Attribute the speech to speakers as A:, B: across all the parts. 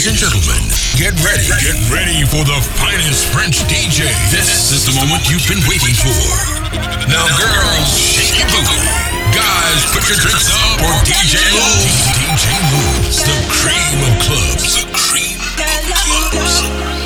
A: Ladies and gentlemen, get ready. Get ready for the finest French DJ. This is the moment you've been waiting for. Now, girls, shake your booty. Guys, put your drinks up or DJ moves. DJ moves, the cream of clubs. The cream of clubs.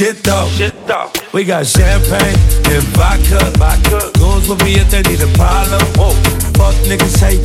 B: shit though. Shit though. We got champagne and vodka. vodka. Goons will be if they need a problem. Whoa. Fuck niggas, hey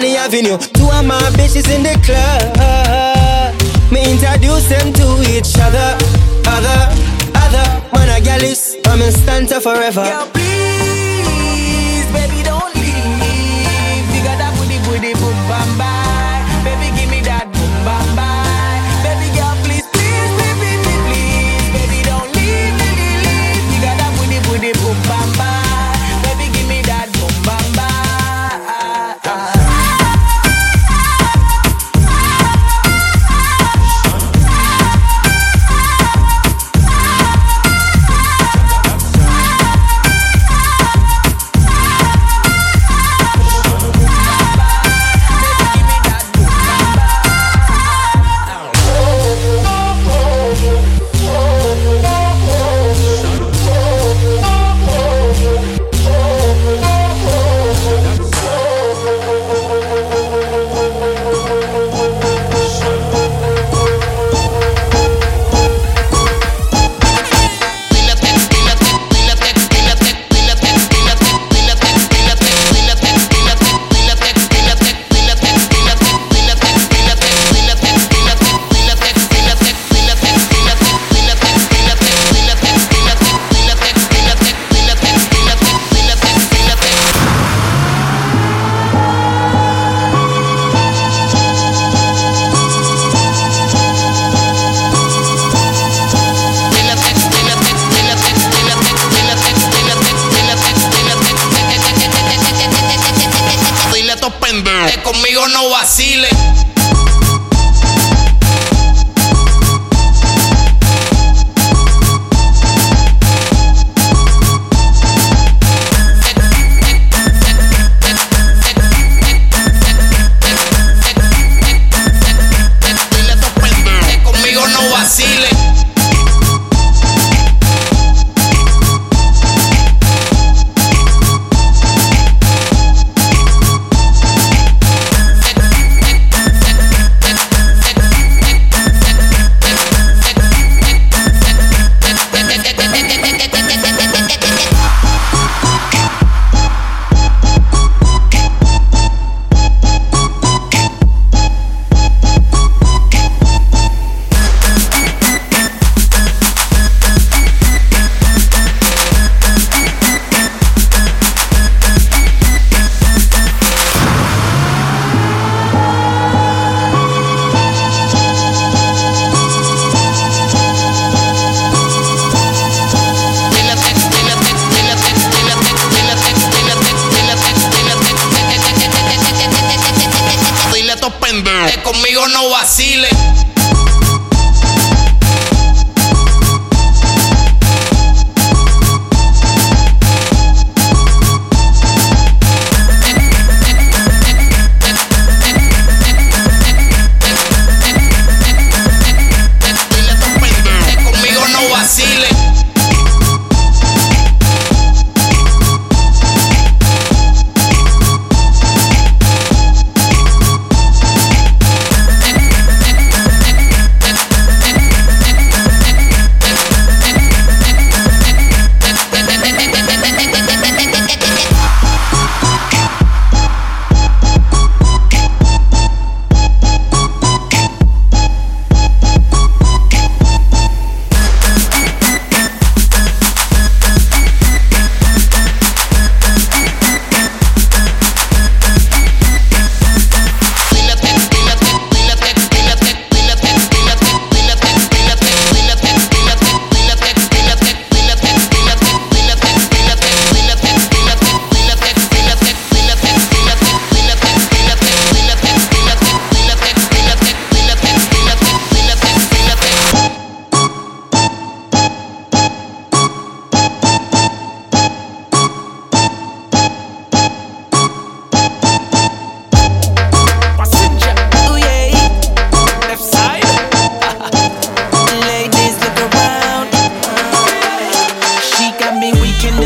B: The Avenue.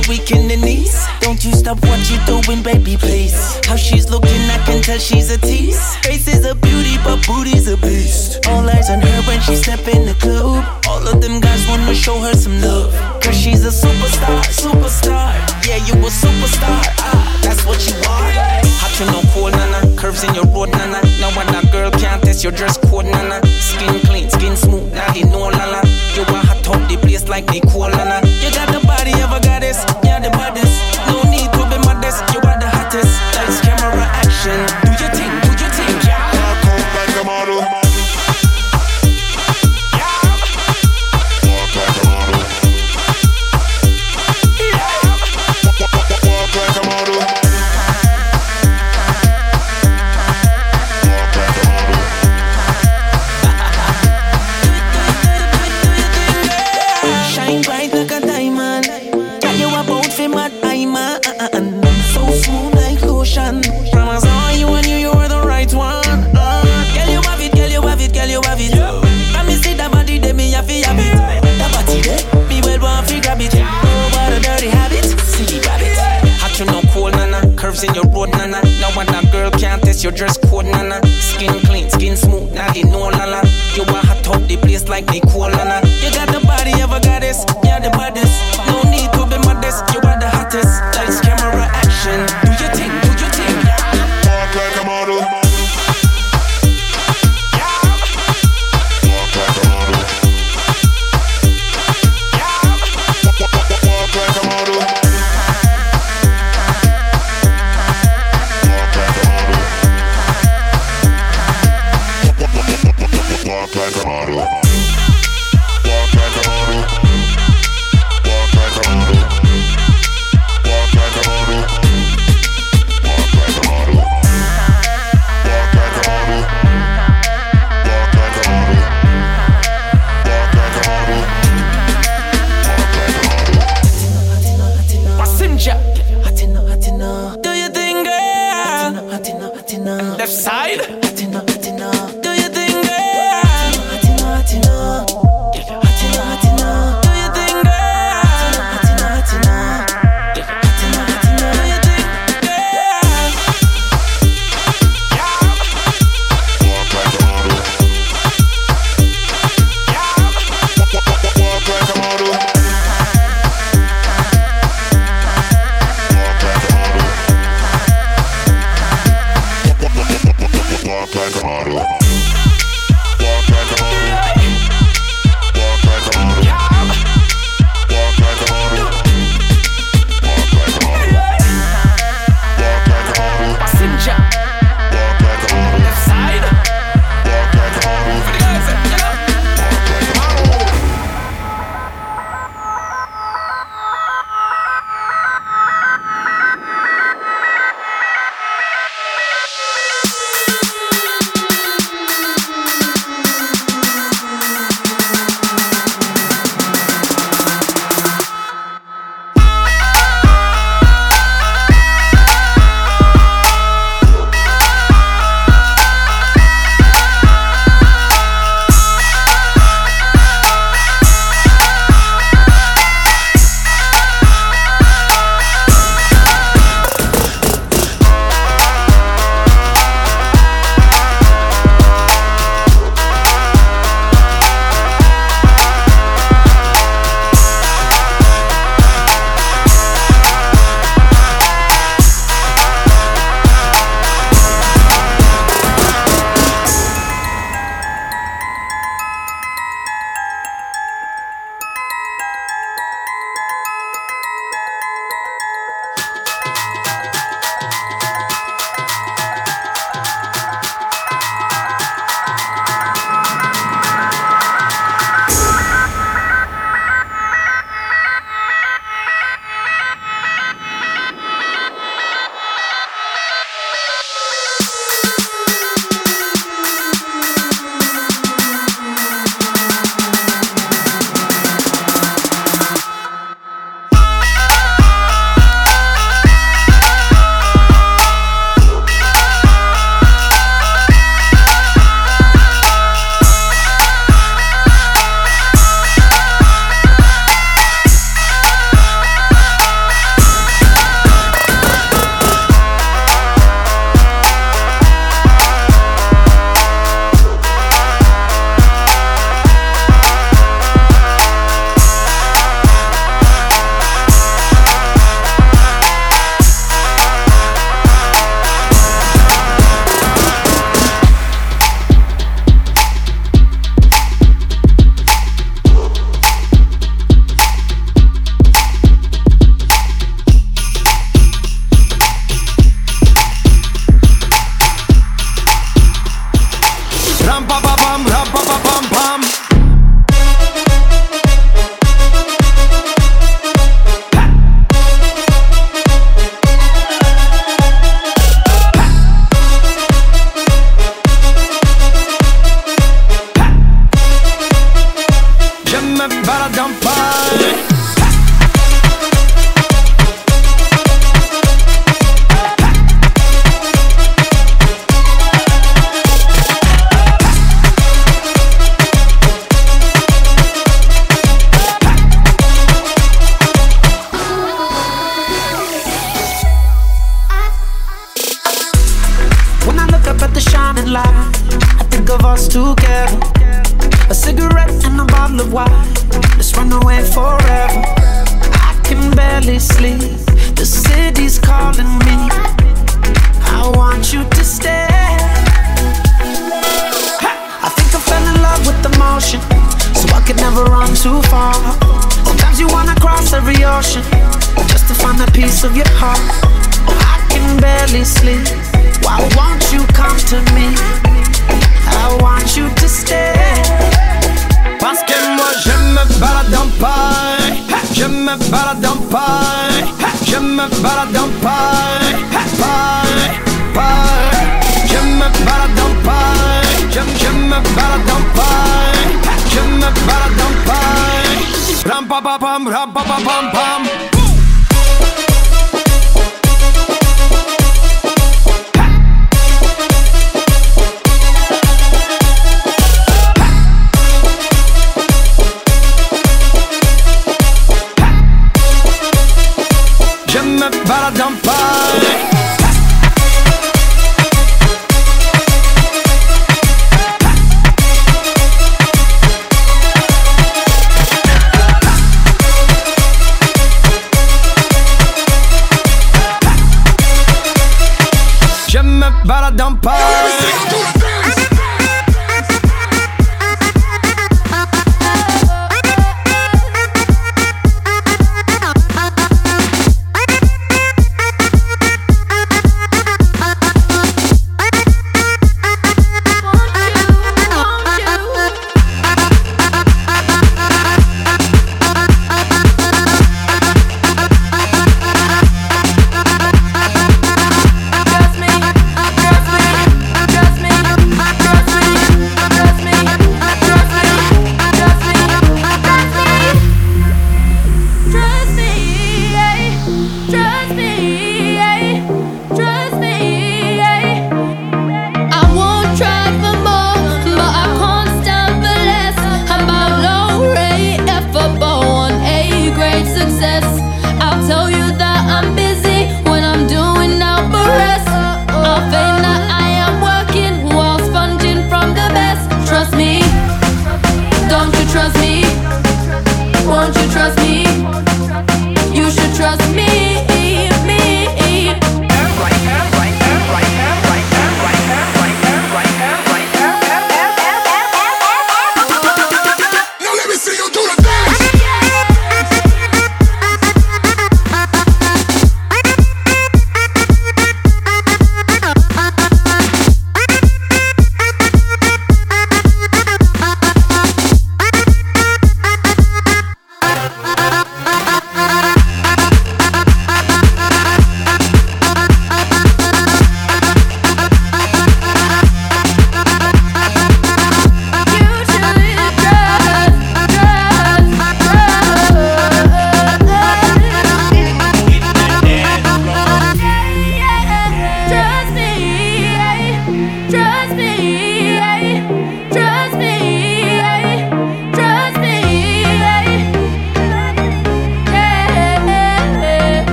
B: the weekend in knees. Don't you stop what you doing, baby, please. How she's looking, I can tell she's a tease. Face is a beauty, but booty's a beast. All eyes on her
C: when she step in the club. All of them guys wanna show her some love. Cause she's a superstar, superstar. Yeah, you a superstar. Ah, that's what you are. Hot to no cold, nana. Curves in your road, nana. No that girl can't test your dress code, nana. Skin clean, skin smooth, now they know, nana. You a hot top, the place like they
D: cool, nana. You got the
E: body of a nana. model.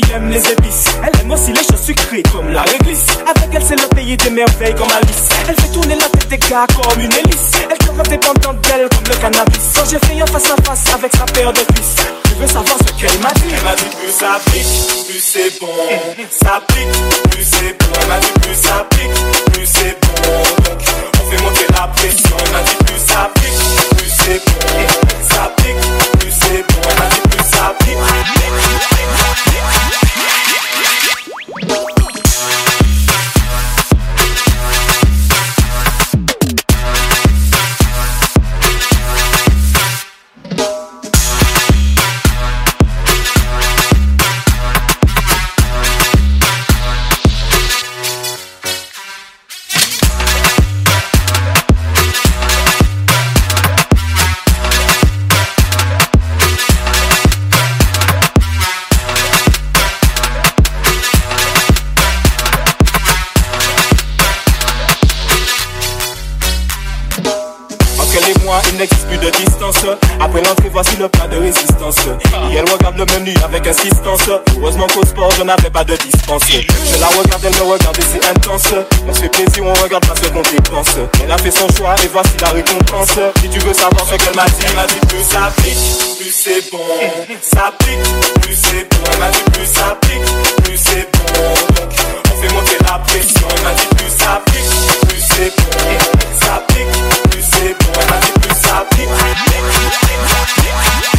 F: Qui aime les épices. Elle aime aussi les choses sucrées comme la réglisse. Avec elle, c'est le pays des merveilles comme Alice. Elle fait tourner la tête des gars comme une hélice. Elle te rend dépendante d'elle comme le cannabis. Quand j'ai fait un face à face avec sa paire de cuisses, tu veux savoir ce qu'elle m'a dit? Elle m'a dit plus ça pique, plus c'est bon. Ça pique, plus c'est bon. Elle m'a dit plus ça pique, plus c'est bon. On fait monter la pression. Elle m'a dit plus ça pique, plus c'est bon. Ça pique, plus c'est bon. What's it! Il n'existe plus de distance. Après l'entrée, voici le plat de résistance. Et elle regarde le menu avec insistance. Heureusement qu'au sport, je n'avais pas de dispense. Je la regarde, elle me regarde et c'est intense. On se fait plaisir, on regarde pas ce qu'on dépense. Elle a fait son choix et voici la récompense. Si tu veux savoir ce qu'elle m'a dit, elle m'a dit plus ça pique, plus c'est bon. Ça pique, plus c'est bon. Elle m'a dit plus ça pique, plus c'est bon. On fait monter la pression. Elle m'a dit plus ça pique, plus c'est bon. Ça pique, plus c'est bon.
G: Stop it.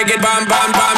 G: to
H: get bam bam bam.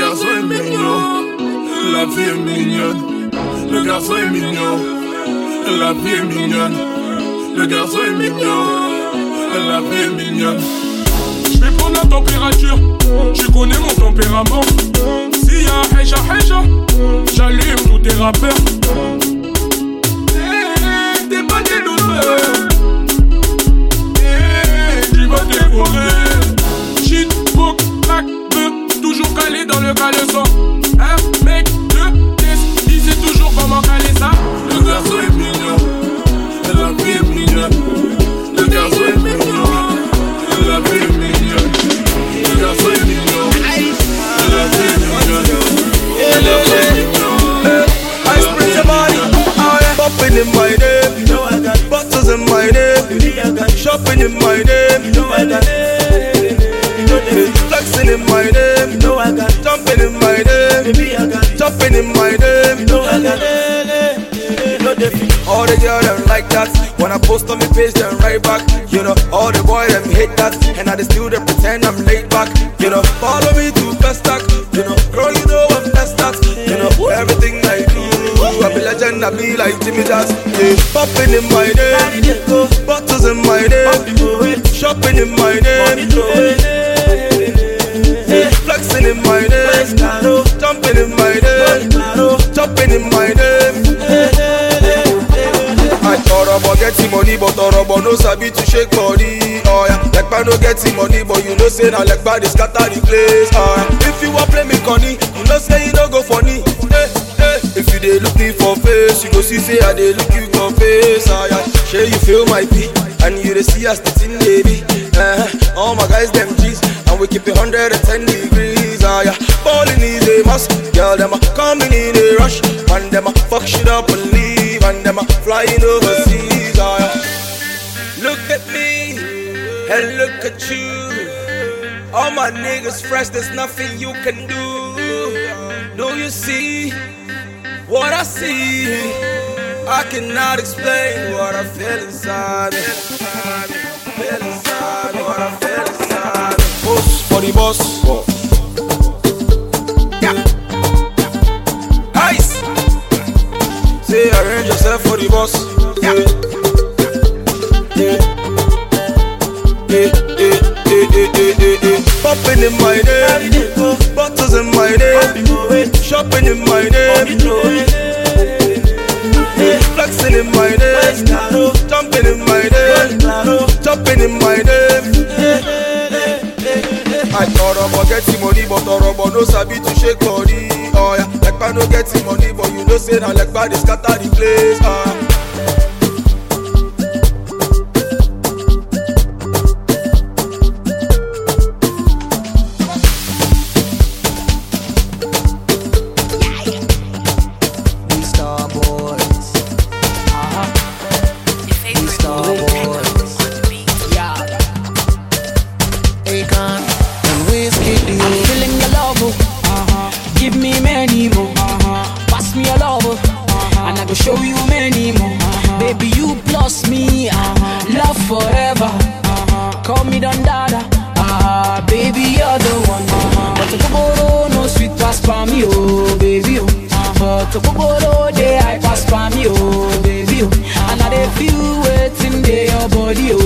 I: La vie est mignonne, le garçon est mignon. La vie est mignonne, le garçon est mignon. La vie est mignonne. Je vais prendre la température, tu connais mon tempérament. S'il y a heja heja, j'allume tous tes rappeurs. Eh, t'es pas des losers. Eh, tu vas dévorer. Shit, crack, bœuf, toujours calé dans le caleçon. Un mec, deux, test, il sait toujours comment caler ça. Le garçon est mignon, la vie est mignonne. Le garçon est mignon, la vie est mignonne. Le garçon est mignon, la vie est mignonne. Le garçon est mignon.
J: I split your body, oh yeah. Popping in my name, you know I got bottles in my name, shopping in my name, you know I got flexing in my name, like that. When I post on my page, them right back. You know, all the boys them hate that, and I just still they pretend I'm laid back. You know, follow me to best stack. You know, girl, you know I'm best at. You know, everything I do, I be legend, I be like Jimmy Jazz. Yeah, popping in my name, bottles in my name, shopping in my name. Flexing in my name, jumping in my name, jumping in my name. About money, but about no sabi to shake body. Oh yeah, man no getting money, but you know say now like bad scatter the place. Oh yeah, if you want play me conny, you know say you no go funny. Hey, hey. If you dey look me for face, you go see say I dey look you for face. Oh yeah, sure you feel my beat, and you dey see us the thing baby. Uh, all my guys them G's, and we keep it 110 degrees. Ah yeah, balling is a must. Girl them a coming in a rush, and them a fuck shit up and leave, and them a flying overseas. Ah yeah, look at me and look at you. All my niggas fresh, there's nothing you can do. Do you see what I see? I cannot explain what I feel inside. me. Feel inside what I feel inside. Boss for the boss. Say arrange yourself for the boss. Yeah. Yeah. Yeah, yeah, yeah, yeah, yeah, yeah. Popping in my name, bottles in my name, shopping in my name, flexing in my name, jumping in my name, jumping in my name. I thought about getting money, but thought about no sabi to shake body. Oh yeah, man no getting money, but you know say now like bad scatter the place. Oh
B: But the Koboro they I pass me, oh, baby, oh. And I feel waiting there your body, oh.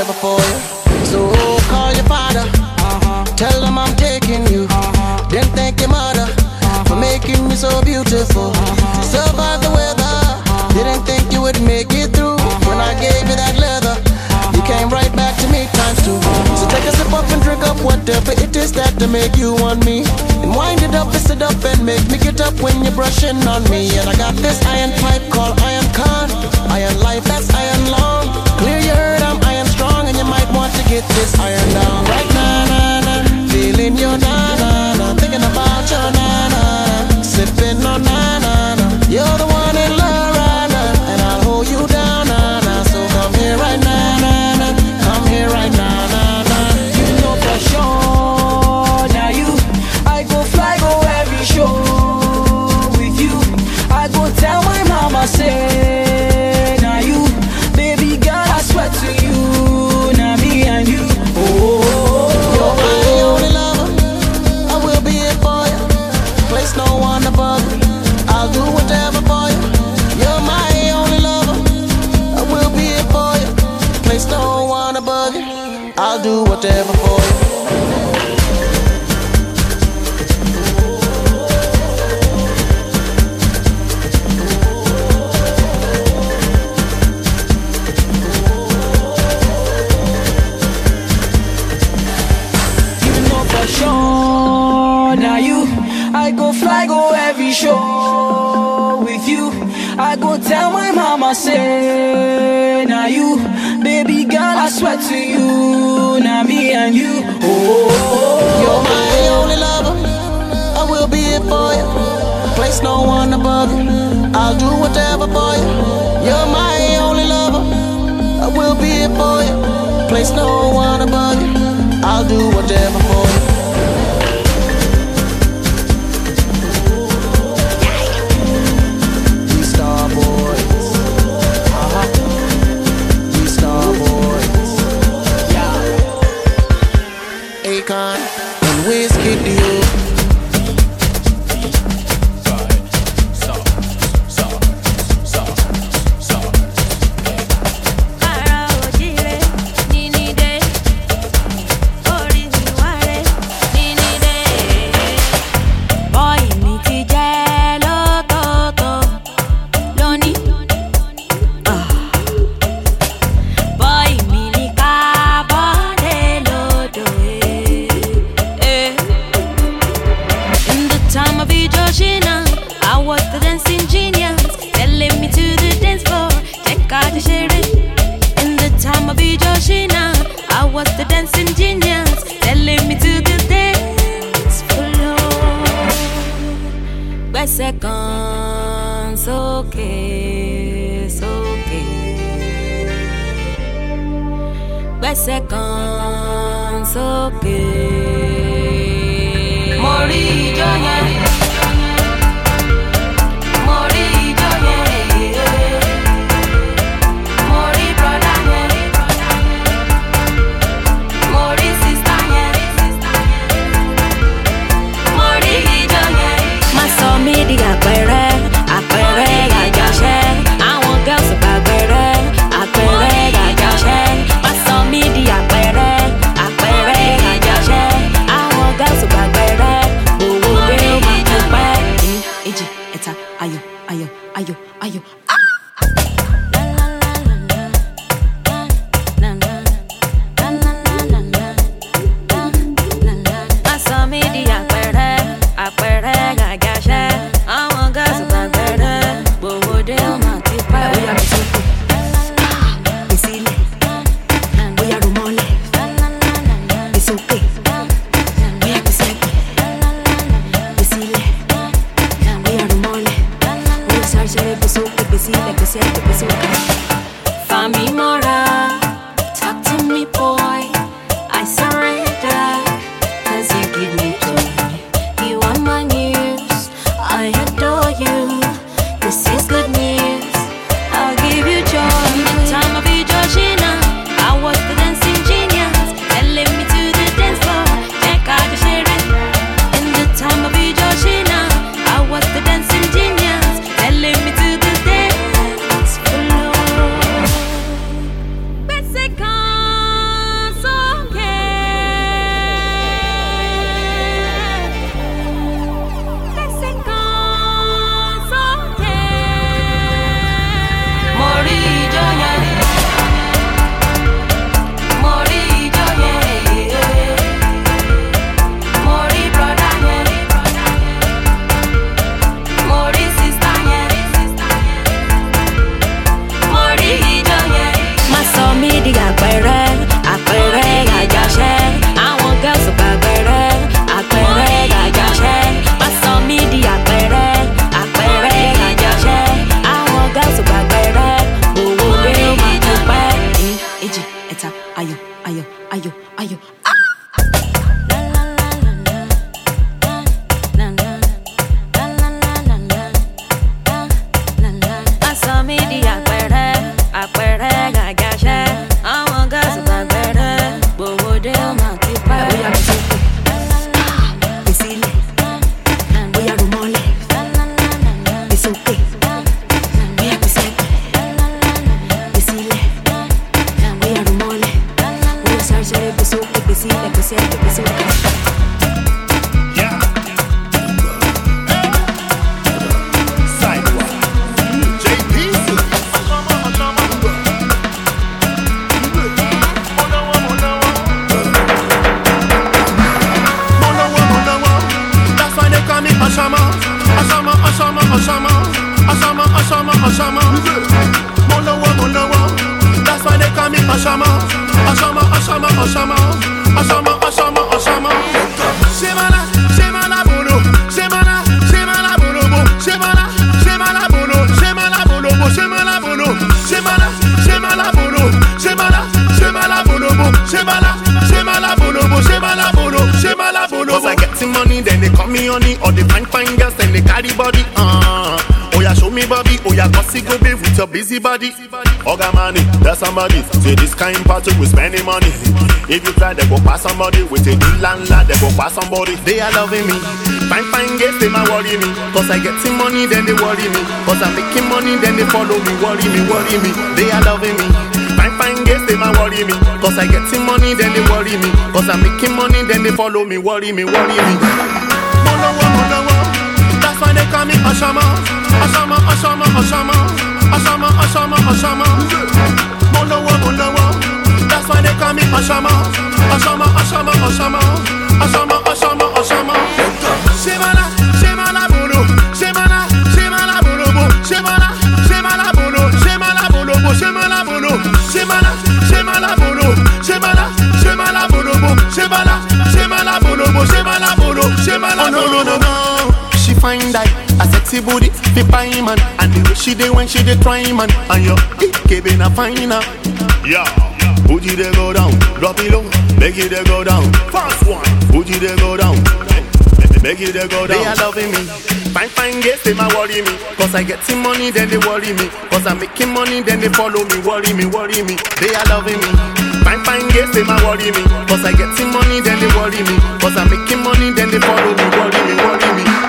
K: Whatever for you. So call your father. Uh-huh. Tell him I'm taking you. Uh-huh. Then thank your mother for uh-huh. making me so beautiful. Survive the weather. Didn't think you would make it through when I gave you that leather. You came right back to me times two. So take a sip up and drink up whatever it is that to make you want me. And wind it up, twist it up, and make me get up when you're brushing on me. And I got this iron pipe called iron con. Iron life, that's iron long. Clear your head, I'm and you might want to get this iron down right now. Nah, nah.
B: Feeling your na na na, thinking about your na na, sipping on na na na.
L: You're the one. do whatever for you.
M: Red seconds, okay, it's okay. Red seconds, okay. Mori, join Bulu, Shemana, Shemana, Bulu, Shemana, Bulu, Shemana, Bulu, Shemana, Shemana, Bulu, Shemana, Shemana, Bulu, Shemana, Shemana, Bulu, Shemana, Bulu, Shemana, Cause I get some money, then they call me honey, or they find fine girls, then they carry body. Uh. Oh yeah, show me Bobby. Oh yeah, gossip go be with your busy body. Oga money, that's somebody. Say this kind party we spending money. If you try, they go pass somebody. With a new landlord, they go pass somebody. They are loving me. Fine, fine girls, they might worry me. Cause I get some money, then they worry me. Cause I'm making money, then they follow me. Worry me, worry me. They are loving me. Fine, fine girls, they might worry me. Cause I get some money, then they worry me. Cause I'm making money, then they follow me. Worry me, worry me. Molowo, molowo. That's why they call me Ashama, Ashama, Ashama, Ashama, Ashama, Ashama, Ashama. Molowo, molowo. That's why they call me Ashama, Ashama, Ashama, Ashama, Ashama, Ashama, Ashama. Oh, find that a sexy booty, fi pie man, and the way she dey when she dey try man, and your it been a finer. Ah. Yeah. Booty they go down, drop it low, make it they go down. Fast one, booty they go down, make it they go down. They are loving me. Fine, fine girls, they might worry me. Cause I get some money, then they worry me. Cause I'm making money, then they follow me. Worry me, worry me. They are loving me. Fine, fine girls, they might worry me. Cause I get some money, then they worry me. Cause I'm making money, then they follow me. Worry me, worry me.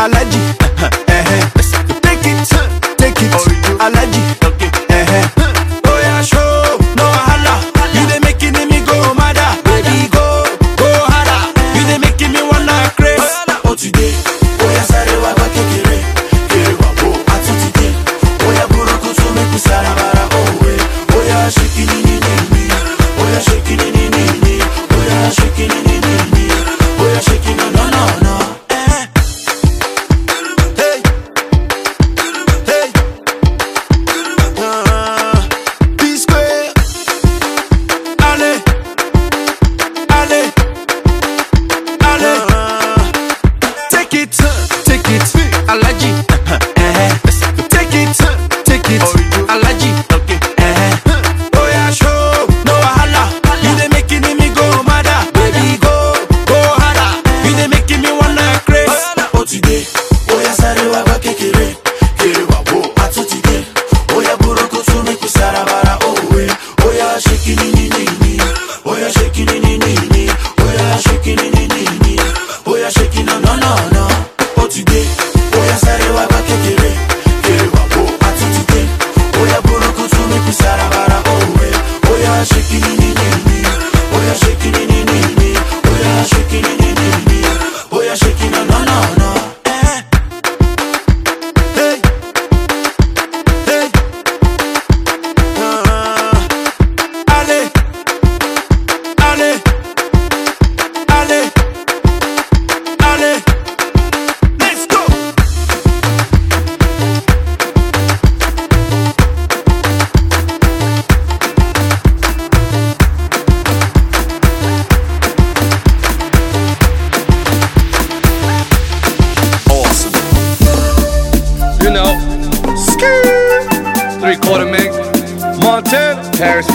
N: allergy.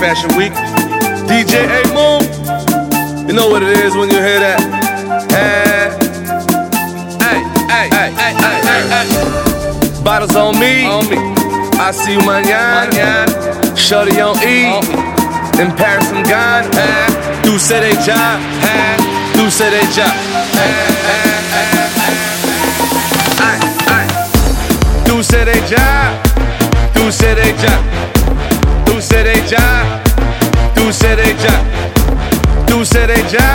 N: Fashion Week. DJ A Moon. You know what it is when you hear that. Hey, hey, hey, hey, hey, hey, hey. Bottles on me. On me. I see you mañana. Shorty on E. In Paris, I'm gone. Hey. Tu sais déjà. Hey. Tu sais déjà. Hey, hey, hey, hey. Hey, hey. Tu sais déjà. Tu sais déjà. Tu sais déjà. Tu sais déjà. Tu sais déjà.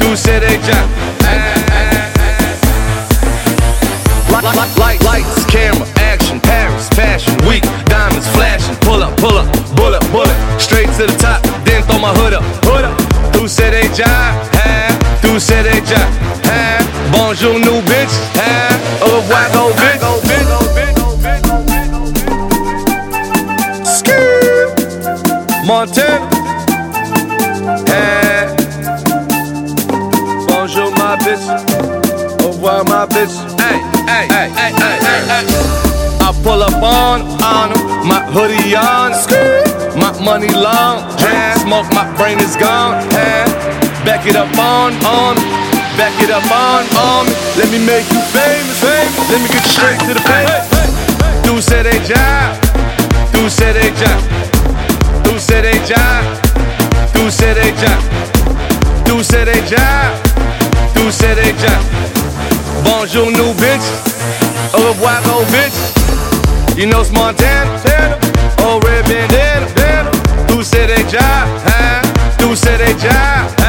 N: Tu sais déjà. Light, light, light, lights, camera, action, Paris, fashion, week, diamonds flashing, pull up, pull up, bullet, bullet, straight to the top, then throw my hood up, hood up. Tu sais déjà, hein? Tu sais déjà, hein? Bonjour, new bitch, hoodie on, my money long, jam, smoke, my brain is gone. Back it up on, on, back it up on, on. Let me make you famous, famous. Let me get you straight to the pay. Tu sais déjà, tu sais déjà, tu sais déjà, tu sais déjà, tu sais déjà, tu sais déjà. Bonjour, new bitch. Au revoir, old bitch. You know it's Montana. Oh, red bandana. Tu sais déjà, hein? Tu sais déjà, hein? You know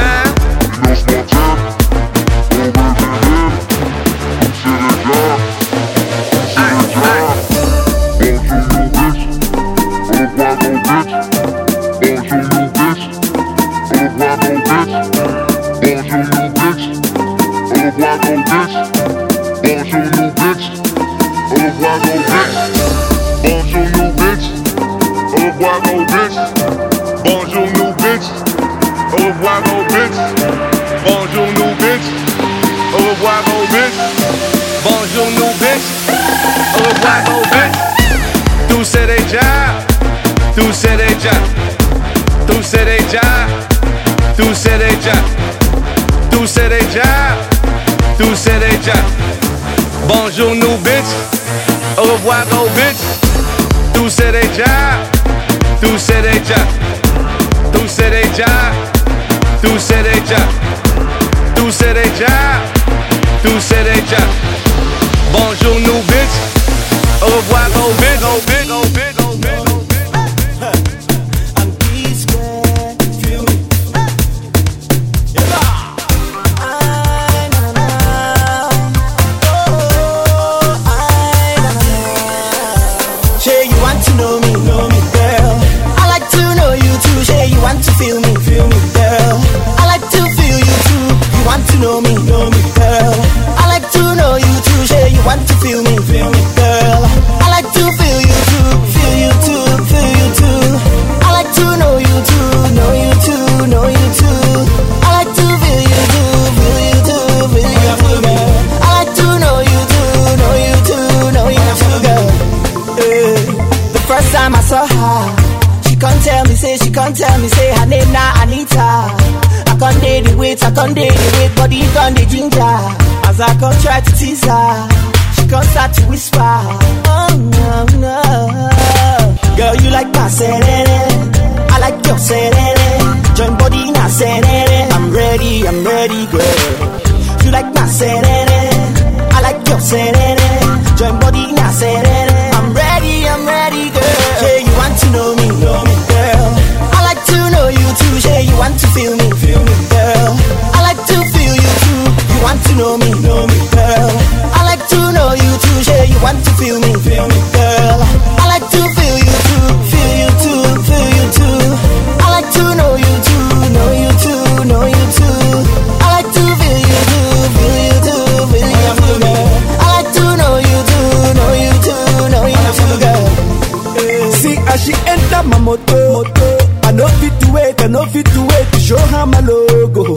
N: tu sais déjà, tu sais déjà, tu sais déjà, tu sais déjà, tu sais déjà. Bonjour, new bitch. Au revoir, go bitch. Tu sais déjà, tu sais déjà, tu sais déjà, tu sais déjà, tu sais déjà, tu sais déjà.
O: Date the wait, body can't the ginger. As I come try to tease her, she can't start to whisper. Oh no no, girl you like my serere, I like your serere. Join body na serere, I'm ready, I'm ready, girl. You like my serere, I like your serere. Join body na serere, I'm ready, I'm ready, girl. Yeah, you want to know me, know me, girl. I like to know you too. Yeah, you want to feel me, feel me, girl. Want to know me, know me, girl. I like to know you too. Yeah, you want to feel me, feel me, girl. I like to feel you too, feel you too, feel you too. I like to know you too, know you too, know you too. I like to feel you too, feel you too, feel you too, girl. I like to know you too, know you too, know you too, girl.
A: See as she enter my motor, I know fit to wait, I know fit to wait to show her my logo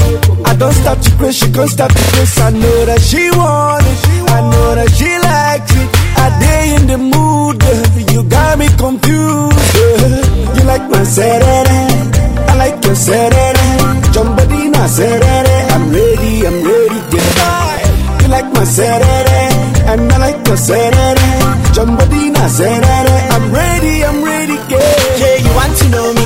A: don't stop to pray, she can't stop to pray. I know that she want it, I know that she likes it. I day in the mood, you got me confused. You like my
P: serere, I like your serere. Jumbadina serere, I'm ready, I'm ready, goodbye. You like my serere, and I like your serere. Jumbadina serere, I'm ready, I'm ready,
O: yeah. Yeah, you want to know me?